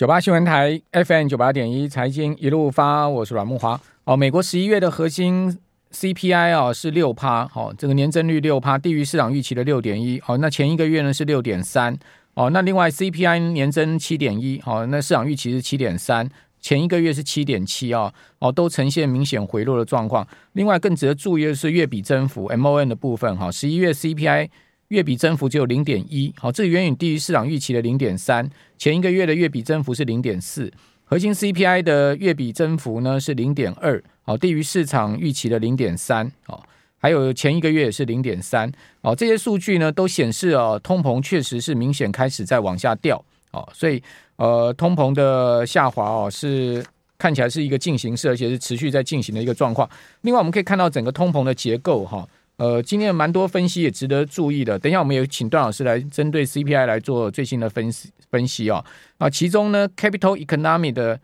九八新闻台 FM 九八点一财经一路发，我是阮木华。哦，美国十一月的核心 CPI 啊是六趴，好，这个年增率六趴，低于市场预期的六点一。好，那前一个月呢是六点三。哦，那另外 CPI 年增七点一，好，那市场预期是七点三，前一个月是七点七啊，哦，都呈现明显回落的状况。另外更值得注意的是月比增幅 MON 的部分，哈，十一月 CPI。月比增幅只有零点一，好，这远远低于市场预期的零点三。前一个月的月比增幅是零点四，核心 CPI 的月比增幅呢是零点二，好，低于市场预期的零点三，哦，还有前一个月也是零点三，哦，这些数据呢都显示哦，通膨确实是明显开始在往下掉，哦，所以呃，通膨的下滑哦是看起来是一个进行式，而且是持续在进行的一个状况。另外，我们可以看到整个通膨的结构哈。呃，今天蛮多分析也值得注意的。等一下，我们有请段老师来针对 CPI 来做最新的分析分析啊。啊，其中呢，Capital Economy 的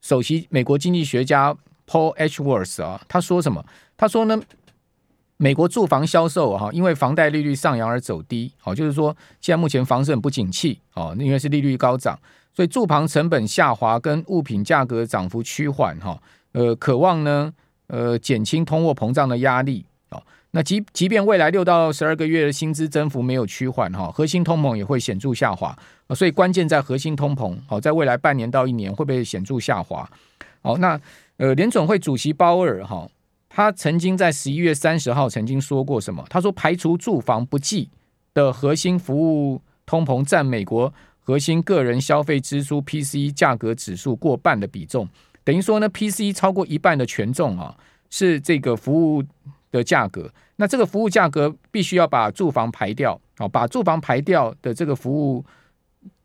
首席美国经济学家 Paul hworth 啊，他说什么？他说呢，美国住房销售哈，因为房贷利率上扬而走低。好，就是说现在目前房市很不景气哦，因为是利率高涨，所以住房成本下滑跟物品价格涨幅趋缓哈。呃，渴望呢，呃，减轻通货膨胀的压力。那即即便未来六到十二个月的薪资增幅没有趋缓哈，核心通膨也会显著下滑，所以关键在核心通膨好，在未来半年到一年会不会显著下滑？好，那呃联准会主席鲍尔哈，他曾经在十一月三十号曾经说过什么？他说排除住房不计的核心服务通膨占美国核心个人消费支出 PCE 价格指数过半的比重，等于说呢 PCE 超过一半的权重啊是这个服务。的价格，那这个服务价格必须要把住房排掉，好，把住房排掉的这个服务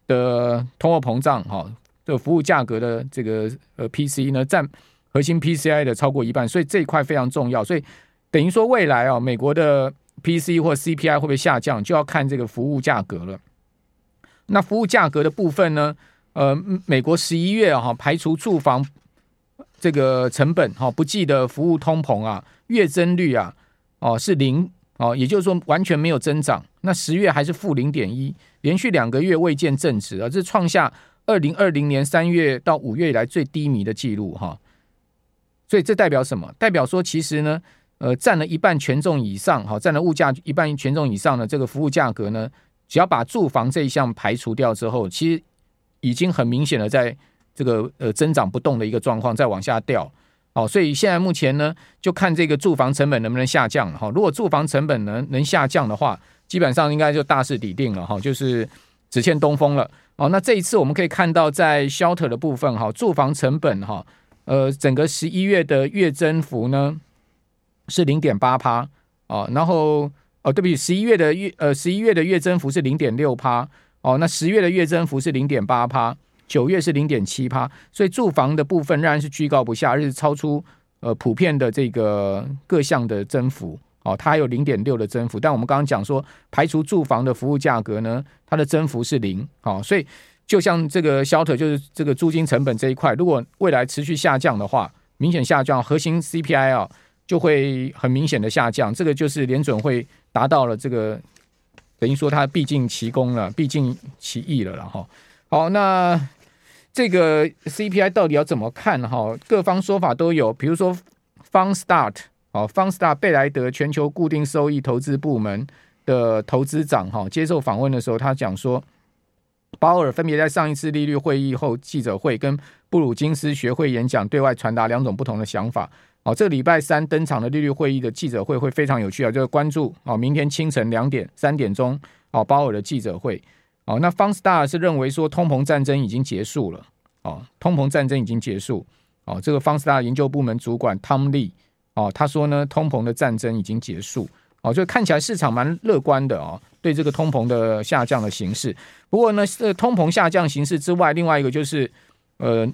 的通货膨胀，哈，这个服务价格的这个呃 P C 呢，占核心 PCI 的超过一半，所以这一块非常重要，所以等于说未来啊，美国的 P C 或 CPI 会不会下降，就要看这个服务价格了。那服务价格的部分呢，呃，美国十一月哈排除住房这个成本哈不计的服务通膨啊。月增率啊，哦是零哦，也就是说完全没有增长。那十月还是负零点一，连续两个月未见正值啊，这创下二零二零年三月到五月以来最低迷的记录哈。所以这代表什么？代表说其实呢，呃，占了一半权重以上，哈，占了物价一半权重以上的这个服务价格呢，只要把住房这一项排除掉之后，其实已经很明显的在这个呃增长不动的一个状况，再往下掉。好，所以现在目前呢，就看这个住房成本能不能下降了哈。如果住房成本能能下降的话，基本上应该就大势已定了哈，就是只欠东风了。哦，那这一次我们可以看到，在 shelter 的部分哈，住房成本哈，呃，整个十一月的月增幅呢是零点八趴哦，然后哦，对不起，十一月的月呃十一月的月增幅是零点六趴哦，那十月的月增幅是零点八趴。九月是零点七趴，所以住房的部分仍然是居高不下，而且超出呃普遍的这个各项的增幅哦，它还有零点六的增幅。但我们刚刚讲说，排除住房的服务价格呢，它的增幅是零哦，所以就像这个小腿就是这个租金成本这一块，如果未来持续下降的话，明显下降，核心 CPI 啊就会很明显的下降。这个就是联准会达到了这个等于说它毕竟其功了，毕竟其义了然后。好，那这个 CPI 到底要怎么看哈？各方说法都有，比如说 Fundstrat 哦，Fundstrat 贝莱德全球固定收益投资部门的投资长哈，接受访问的时候，他讲说，鲍尔分别在上一次利率会议后记者会跟布鲁金斯学会演讲，对外传达两种不同的想法。哦，这个礼拜三登场的利率会议的记者会会非常有趣啊，就是关注哦，明天清晨两点三点钟哦，鲍尔的记者会。哦，那 Fundstrat 是认为说通膨战争已经结束了。哦，通膨战争已经结束。哦，这个 Fundstrat 研究部门主管 Tom Lee 哦，他说呢，通膨的战争已经结束。哦，就看起来市场蛮乐观的哦，对这个通膨的下降的形势。不过呢，这通膨下降形势之外，另外一个就是呃，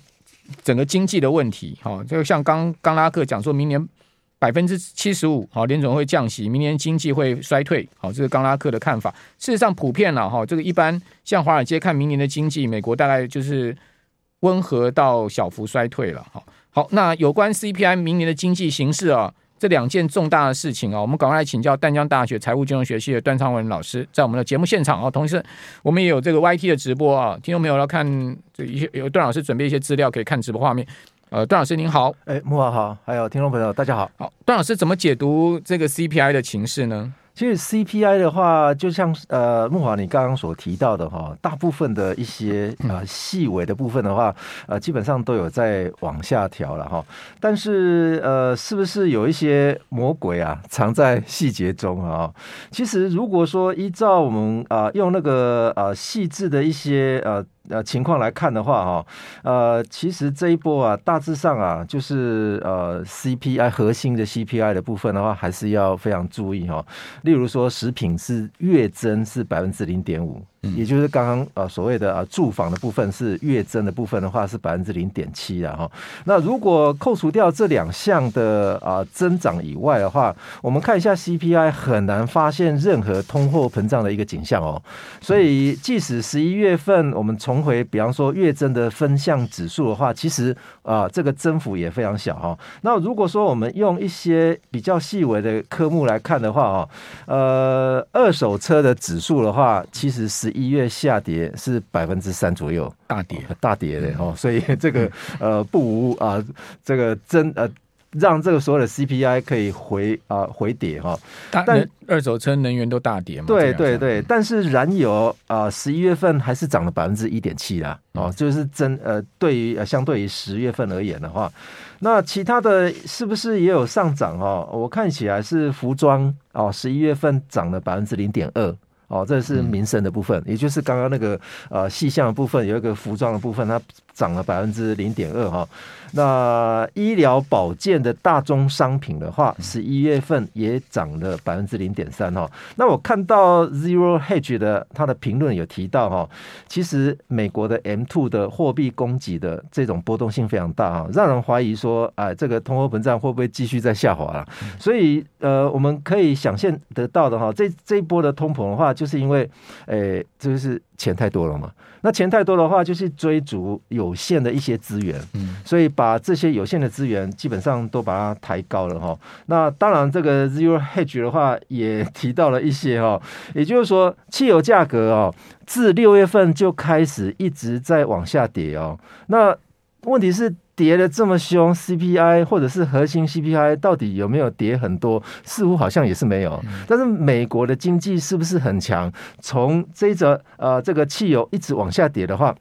整个经济的问题。哦，就像刚刚拉克讲说明年。百分之七十五，好，联准会降息，明年经济会衰退，好，这是冈拉克的看法。事实上，普遍了哈，这个一般像华尔街看明年的经济，美国大概就是温和到小幅衰退了。好，好，那有关 CPI 明年的经济形势啊，这两件重大的事情啊，我们赶快来请教淡江大学财务金融学系的段昌文老师，在我们的节目现场啊，同时我们也有这个 YT 的直播啊，听众朋友要看这一些有段老师准备一些资料可以看直播画面。呃，段老师您好，哎，木华好，还有听众朋友大家好。好，段老师怎么解读这个 CPI 的情势呢？其实 CPI 的话，就像呃木华你刚刚所提到的哈，大部分的一些呃细微的部分的话，呃基本上都有在往下调了哈。但是呃是不是有一些魔鬼啊藏在细节中啊？其实如果说依照我们啊、呃、用那个呃细致的一些呃。呃，情况来看的话，哈，呃，其实这一波啊，大致上啊，就是呃，CPI 核心的 CPI 的部分的话，还是要非常注意哈。例如说，食品是月增是百分之零点五。也就是刚刚呃所谓的啊住房的部分是月增的部分的话是百分之零点七的哈，那如果扣除掉这两项的啊增长以外的话，我们看一下 CPI 很难发现任何通货膨胀的一个景象哦，所以即使十一月份我们重回比方说月增的分项指数的话，其实啊这个增幅也非常小哈。那如果说我们用一些比较细微的科目来看的话啊，呃二手车的指数的话，其实是是。一月下跌是百分之三左右，大跌大跌的哦，所以 这个呃不无啊这个真呃让这个所有的 CPI 可以回啊回跌哈，但二手车能源都大跌嘛？对对对，但是燃油啊十一月份还是涨了百分之一点七啦哦，就是真呃对于呃相对于十月份而言的话，那其他的是不是也有上涨哦？我看起来是服装哦十一月份涨了百分之零点二。哦，这是民生的部分，也就是刚刚那个呃细项的部分，有一个服装的部分，它涨了百分之零点二哈。那医疗保健的大宗商品的话，十一月份也涨了百分之零点三哈。那我看到 Zero Hedge 的他的评论有提到哈，其实美国的 M two 的货币供给的这种波动性非常大哈，让人怀疑说，哎，这个通货膨胀会不会继续在下滑了？所以呃，我们可以想象得到的哈，这这一波的通膨的话，就是因为，哎，就是钱太多了嘛。那钱太多的话，就是追逐有限的一些资源，嗯，所以把这些有限的资源基本上都把它抬高了哈。那当然，这个 Zero Hedge 的话也提到了一些哈，也就是说，汽油价格哦，自六月份就开始一直在往下跌哦。那问题是。跌的这么凶，CPI 或者是核心 CPI 到底有没有跌很多？似乎好像也是没有。但是美国的经济是不是很强？从这一则呃这个汽油一直往下跌的话，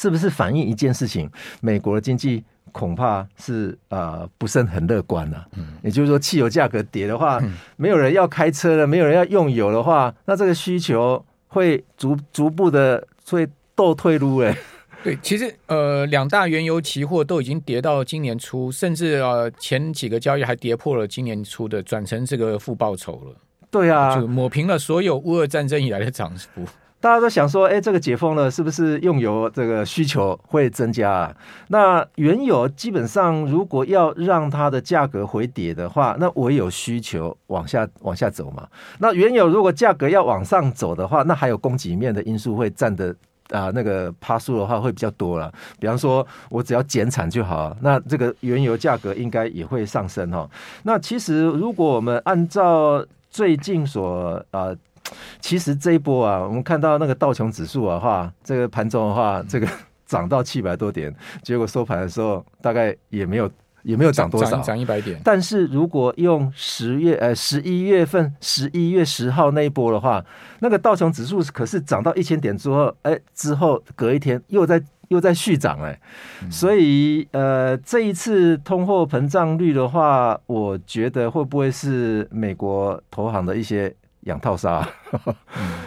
是不是反映一件事情？美国的经济恐怕是呃不是很乐观了。也就是说，汽油价格跌的话，没有人要开车了，没有人要用油的话，那这个需求会逐逐步的会倒退路诶。对，其实呃，两大原油期货都已经跌到今年初，甚至呃前几个交易还跌破了今年初的，转成这个负报酬了。对啊，就抹平了所有乌俄战争以来的涨幅。大家都想说，哎，这个解封了，是不是用油这个需求会增加啊？那原油基本上如果要让它的价格回跌的话，那唯有需求往下往下走嘛。那原油如果价格要往上走的话，那还有供给面的因素会占的。啊，那个趴数的话会比较多了。比方说，我只要减产就好，那这个原油价格应该也会上升哈。那其实如果我们按照最近所啊，其实这一波啊，我们看到那个道琼指数的话，这个盘中的话，这个涨到七百多点，结果收盘的时候大概也没有。也没有涨多少，涨一百点。但是如果用十月呃十一月份十一月十号那一波的话，那个道琼指数可是涨到一千点之后，哎，之后隔一天又在又在续涨哎，嗯、所以呃这一次通货膨胀率的话，我觉得会不会是美国投行的一些养套杀，嗯、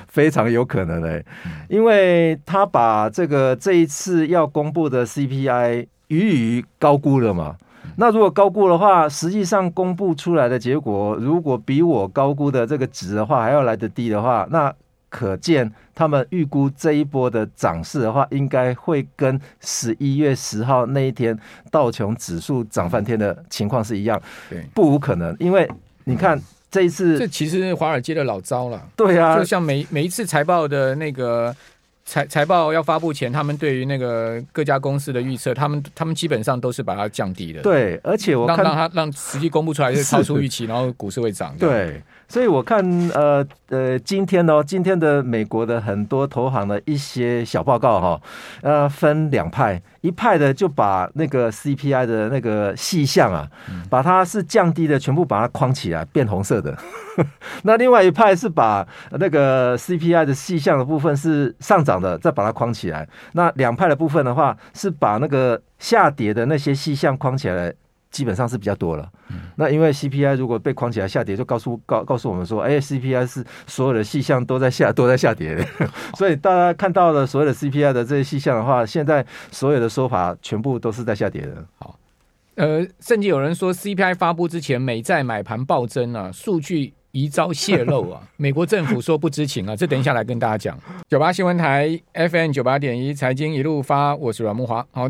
非常有可能的，因为他把这个这一次要公布的 CPI 予以高估了嘛。那如果高估的话，实际上公布出来的结果，如果比我高估的这个值的话还要来得低的话，那可见他们预估这一波的涨势的话，应该会跟十一月十号那一天道琼指数涨翻天的情况是一样。对，不无可能，因为你看这一次，这其实是华尔街的老招了。对啊，就像每每一次财报的那个。财财报要发布前，他们对于那个各家公司的预测，他们他们基本上都是把它降低的。对，而且我看让让他让实际公布出来是超出预期，然后股市会涨。对。所以我看，呃呃，今天呢，今天的美国的很多投行的一些小报告哈，呃，分两派，一派的就把那个 CPI 的那个细项啊，把它是降低的，全部把它框起来，变红色的。那另外一派是把那个 CPI 的细项的部分是上涨的，再把它框起来。那两派的部分的话，是把那个下跌的那些细项框起来。基本上是比较多了，那因为 CPI 如果被框起来下跌，就告诉告告诉我们说，哎，CPI 是所有的细项都在下都在下跌的，所以大家看到了所有的 CPI 的这些细项的话，现在所有的说法全部都是在下跌的。好，呃，甚至有人说 CPI 发布之前，美债买盘暴增啊，数据疑遭泄露啊，美国政府说不知情啊，这等一下来跟大家讲。九八新闻台 FM 九八点一财经一路发，我是阮慕华。好，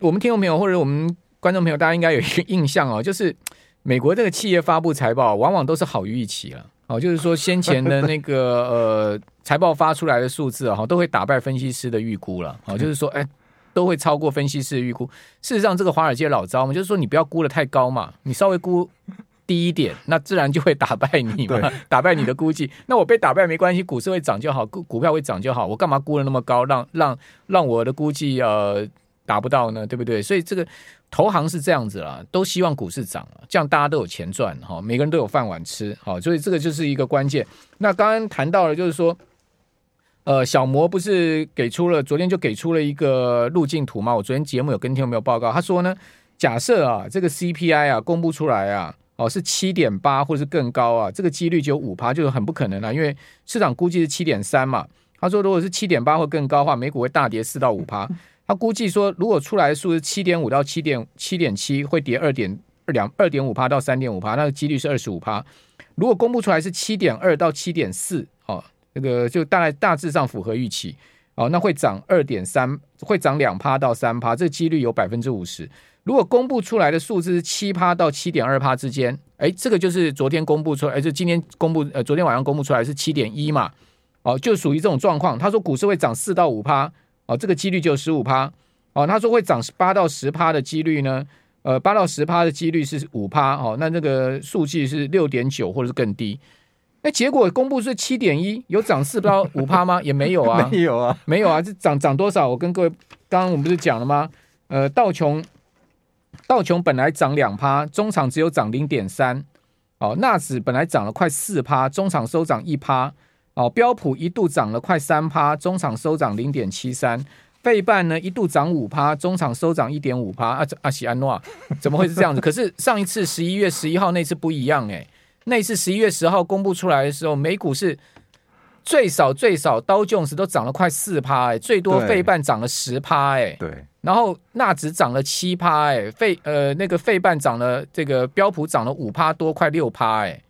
我们听众朋友或者我们。观众朋友，大家应该有一个印象哦，就是美国这个企业发布财报，往往都是好于预期了。哦，就是说先前的那个 呃财报发出来的数字哦，都会打败分析师的预估了。哦，就是说，哎，都会超过分析师的预估。事实上，这个华尔街老招嘛，就是说你不要估的太高嘛，你稍微估低一点，那自然就会打败你嘛，打败你的估计。那我被打败没关系，股市会涨就好，股股票会涨就好，我干嘛估的那么高，让让让我的估计呃达不到呢？对不对？所以这个。投行是这样子啦，都希望股市涨，这样大家都有钱赚哈，每个人都有饭碗吃，好，所以这个就是一个关键。那刚刚谈到了，就是说，呃，小摩不是给出了，昨天就给出了一个路径图嘛？我昨天节目有跟听众朋友报告，他说呢，假设啊，这个 CPI 啊公布出来啊，哦是七点八或是更高啊，这个几率就有五趴，就是很不可能啊，因为市场估计是七点三嘛。他说如果是七点八或更高的话，美股会大跌四到五趴。他估计说，如果出来的数是七点五到七点七点七，会跌二点二两二点五趴到三点五趴，那个几率是二十五趴。如果公布出来是七点二到七点四，哦，那个就大概大致上符合预期，哦，那会涨二点三，会涨两趴到三趴，这个几率有百分之五十。如果公布出来的数字是七趴到七点二趴之间，哎，这个就是昨天公布出来，就今天公布，呃，昨天晚上公布出来是七点一嘛，哦，就属于这种状况。他说股市会涨四到五趴。哦，这个几率就十五趴。哦，他说会涨八到十趴的几率呢？呃，八到十趴的几率是五趴。哦，那那个数据是六点九或者是更低。那结果公布是七点一，有涨四到五趴吗？也没有啊，没有啊，没有啊。这涨涨多少？我跟各位刚刚我们不是讲了吗？呃，道琼道琼本来涨两趴，中场只有涨零点三。哦，纳指本来涨了快四趴，中场收涨一趴。哦，标普一度涨了快三趴，中场收涨零点七三。费半呢一度涨五趴，中场收涨一点五趴。阿阿喜安诺，怎么会是这样子？可是上一次十一月十一号那次不一样诶、欸，那次十一月十号公布出来的时候，美股是最少最少道琼斯都涨了快四趴诶，最多费半涨了十趴诶。对，然后纳指涨了七趴诶，费呃那个费半涨了，这个标普涨了五趴多，快六趴诶。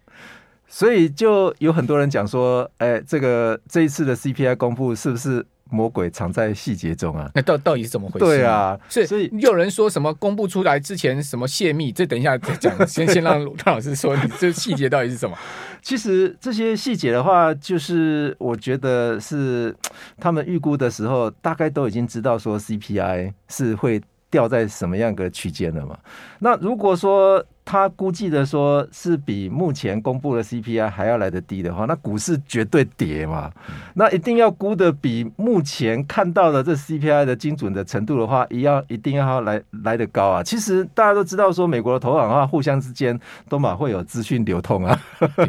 所以就有很多人讲说，哎，这个这一次的 CPI 公布是不是魔鬼藏在细节中啊？那到到底是怎么回事？对啊，是所以有人说什么公布出来之前什么泄密，这等一下再讲。先 先让张老师说，你这细节到底是什么？其实这些细节的话，就是我觉得是他们预估的时候，大概都已经知道说 CPI 是会掉在什么样的区间了嘛。那如果说他估计的说是比目前公布的 CPI 还要来得低的话，那股市绝对跌嘛。那一定要估的比目前看到的这 CPI 的精准的程度的话，一样一定要来来得高啊。其实大家都知道说，美国的投行的话，互相之间都嘛会有资讯流通啊。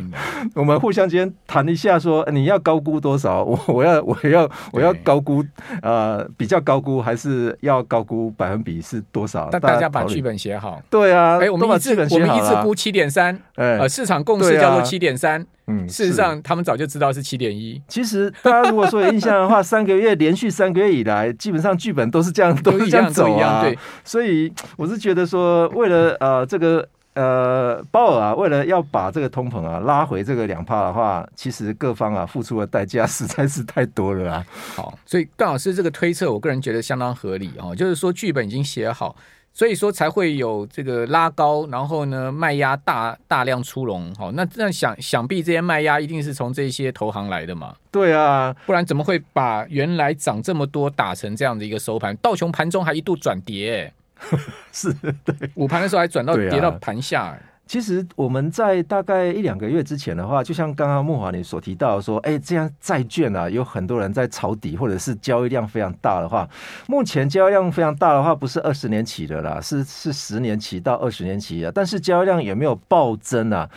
我们互相之间谈一下说，你要高估多少？我我要我要我要高估呃比较高估，还是要高估百分比是多少？那大家把剧本写好。对啊，哎，我们把剧本。我们一次估七点三，呃，市场共识叫做七点三，嗯，事实上他们早就知道是七点一。其实大家如果说有印象的话，三个月连续三个月以来，基本上剧本都是这样，都是这样走啊。对，所以我是觉得说，为了呃这个呃，鲍尔啊，为了要把这个通膨啊拉回这个两帕的话，其实各方啊付出的代价实在是太多了啊。好，所以段老师这个推测，我个人觉得相当合理哦，就是说剧本已经写好。所以说才会有这个拉高，然后呢卖压大大量出笼，好，那那想想必这些卖压一定是从这些投行来的嘛？对啊，不然怎么会把原来涨这么多打成这样的一个收盘？道琼盘中还一度转跌，是对，午盘的时候还转到跌到盘下。其实我们在大概一两个月之前的话，就像刚刚慕驊你所提到说，哎，这样债券啊，有很多人在抄底，或者是交易量非常大的话，目前交易量非常大的话，不是二十年期的啦，是是十年期到二十年期的，但是交易量也没有暴增啊？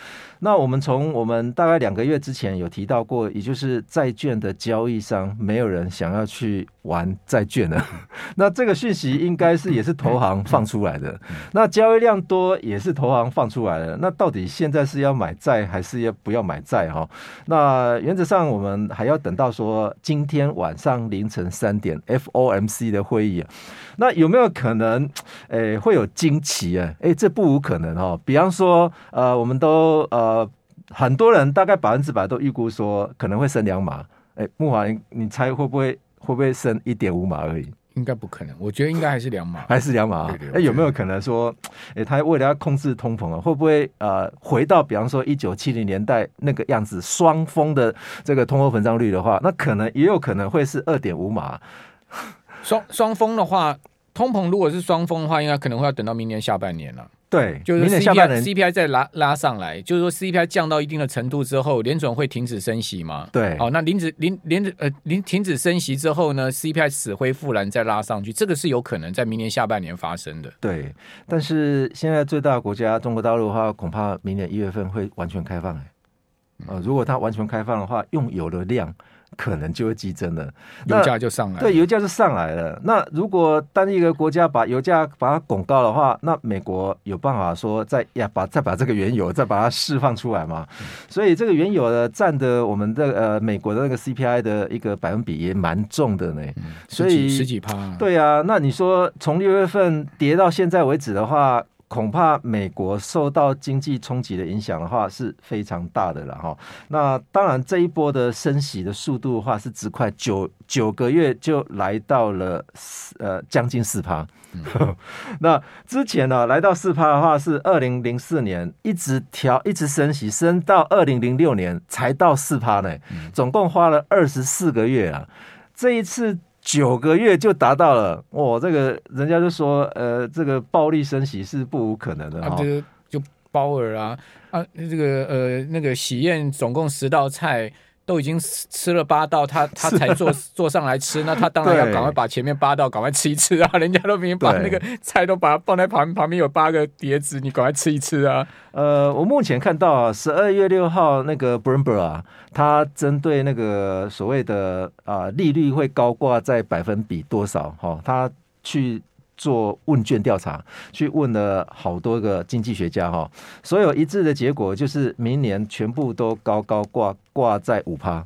那我们从我们大概两个月之前有提到过，也就是债券的交易商没有人想要去玩债券了。那这个讯息应该是也是投行放出来的。那交易量多也是投行放出来的。那到底现在是要买债还是要不要买债哈？那原则上我们还要等到说今天晚上凌晨三点 FOMC 的会议啊。那有没有可能诶会有惊奇啊？诶，这不无可能哦。比方说呃，我们都呃。呃，很多人大概百分之百都预估说可能会升两码。哎，木华，你你猜会不会会不会升一点五码而已？应该不可能，我觉得应该还是两码，还是两码。哎，有没有可能说，哎，他为了要控制通膨啊，会不会呃回到比方说一九七零年代那个样子，双峰的这个通货膨胀率的话，那可能也有可能会是二点五码。双双峰的话，通膨如果是双峰的话，应该可能会要等到明年下半年了。对，就是 CPI CPI 再拉拉上来，就是说 CPI 降到一定的程度之后，联准会停止升息嘛？对，好，那停止停连呃停停止升息之后呢，CPI 死灰复燃再拉上去，这个是有可能在明年下半年发生的。对，但是现在最大的国家中国大陆的话，恐怕明年一月份会完全开放。呃，如果它完全开放的话，用油的量。可能就会激增了，油价就上来了。对，油价就上来了。那如果单一个国家把油价把它拱高的话，那美国有办法说再呀把再把这个原油再把它释放出来吗？嗯、所以这个原油的占的我们的呃美国的那个 CPI 的一个百分比也蛮重的呢。嗯、所以十几趴。对啊，那你说从六月份跌到现在为止的话。恐怕美国受到经济冲击的影响的话是非常大的了哈。那当然这一波的升息的速度的话是只快九九个月就来到了呃将近四趴。嗯、那之前呢来到四趴的话是二零零四年一直调一直升息升到二零零六年才到四趴呢，总共花了二十四个月啊。这一次。九个月就达到了，哇！这个人家就说，呃，这个暴力升息是不无可能的哈。这个就包尔啊，啊，这个呃，那个喜宴总共十道菜。都已经吃了八道，他 他才坐坐上来吃，那他当然要赶快把前面八道赶快吃一吃啊！人家都已经把那个菜都把它放在旁旁边有八个碟子，你赶快吃一吃啊！呃，我目前看到啊，十二月六号那个 Bloomberg 啊，他针对那个所谓的啊利率会高挂在百分比多少哈，他去。做问卷调查，去问了好多个经济学家哈，所有一致的结果就是明年全部都高高挂挂在五趴。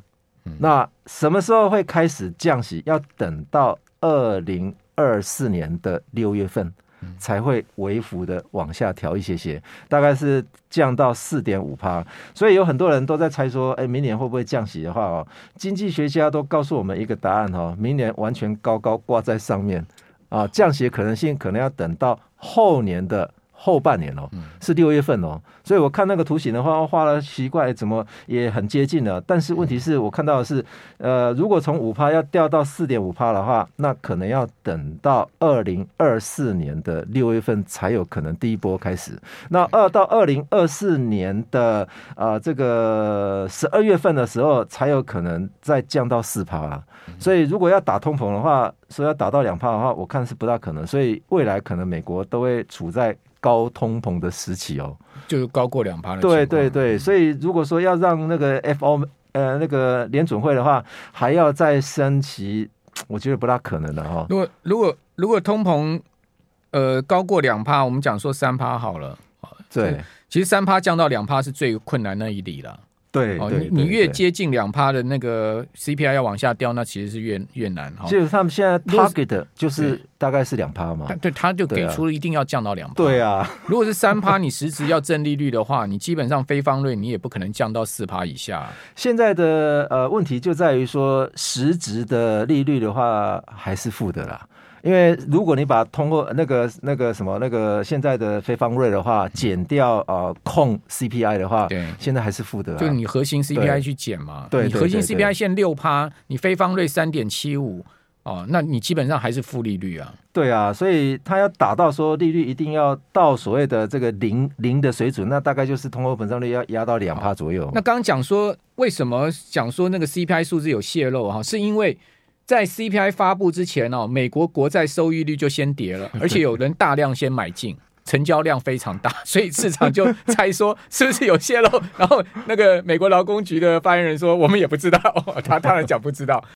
那什么时候会开始降息？要等到二零二四年的六月份才会微幅的往下调一些些，大概是降到四点五趴。所以有很多人都在猜说，哎，明年会不会降息的话哦，经济学家都告诉我们一个答案哈，明年完全高高挂在上面。啊，降息的可能性可能要等到后年的后半年哦，是六月份哦。所以我看那个图形的话，画了奇怪，怎么也很接近了。但是问题是我看到的是，呃，如果从五趴要掉到四点五趴的话，那可能要等到二零二四年的六月份才有可能第一波开始。那二到二零二四年的啊、呃，这个十二月份的时候才有可能再降到四趴了。所以如果要打通膨的话，说要打到两趴的话，我看是不大可能。所以未来可能美国都会处在高通膨的时期哦，就是高过两趴的。对对对，所以如果说要让那个 FO 呃那个联准会的话，还要再升级，我觉得不大可能的哈。如果如果如果通膨呃高过两趴，我们讲说三趴好了。对，其实三趴降到两趴是最困难那一里了。对，哦，对你你越接近两趴的那个 CPI 要往下掉，那其实是越越难哈。就是他们现在 target 就是大概是两趴嘛，对，他就给出了一定要降到两趴。对啊，如果是三趴，你实质要正利率的话，你基本上非方瑞你也不可能降到四趴以下。现在的呃问题就在于说，实质的利率的话还是负的啦。因为如果你把通过那个那个什么那个现在的非方瑞的话减掉呃控 CPI 的话，对，现在还是负的，就你核心 CPI 去减嘛，对，你核心 CPI 现六趴，你非方瑞三点七五哦，那你基本上还是负利率啊。对啊，所以他要打到说利率一定要到所谓的这个零零的水准，那大概就是通货膨胀率要压到两趴左右。那刚刚讲说为什么讲说那个 CPI 数字有泄露哈，是因为。在 CPI 发布之前哦，美国国债收益率就先跌了，而且有人大量先买进，成交量非常大，所以市场就猜说是不是有泄露。然后那个美国劳工局的发言人说，我们也不知道，他当然讲不知道。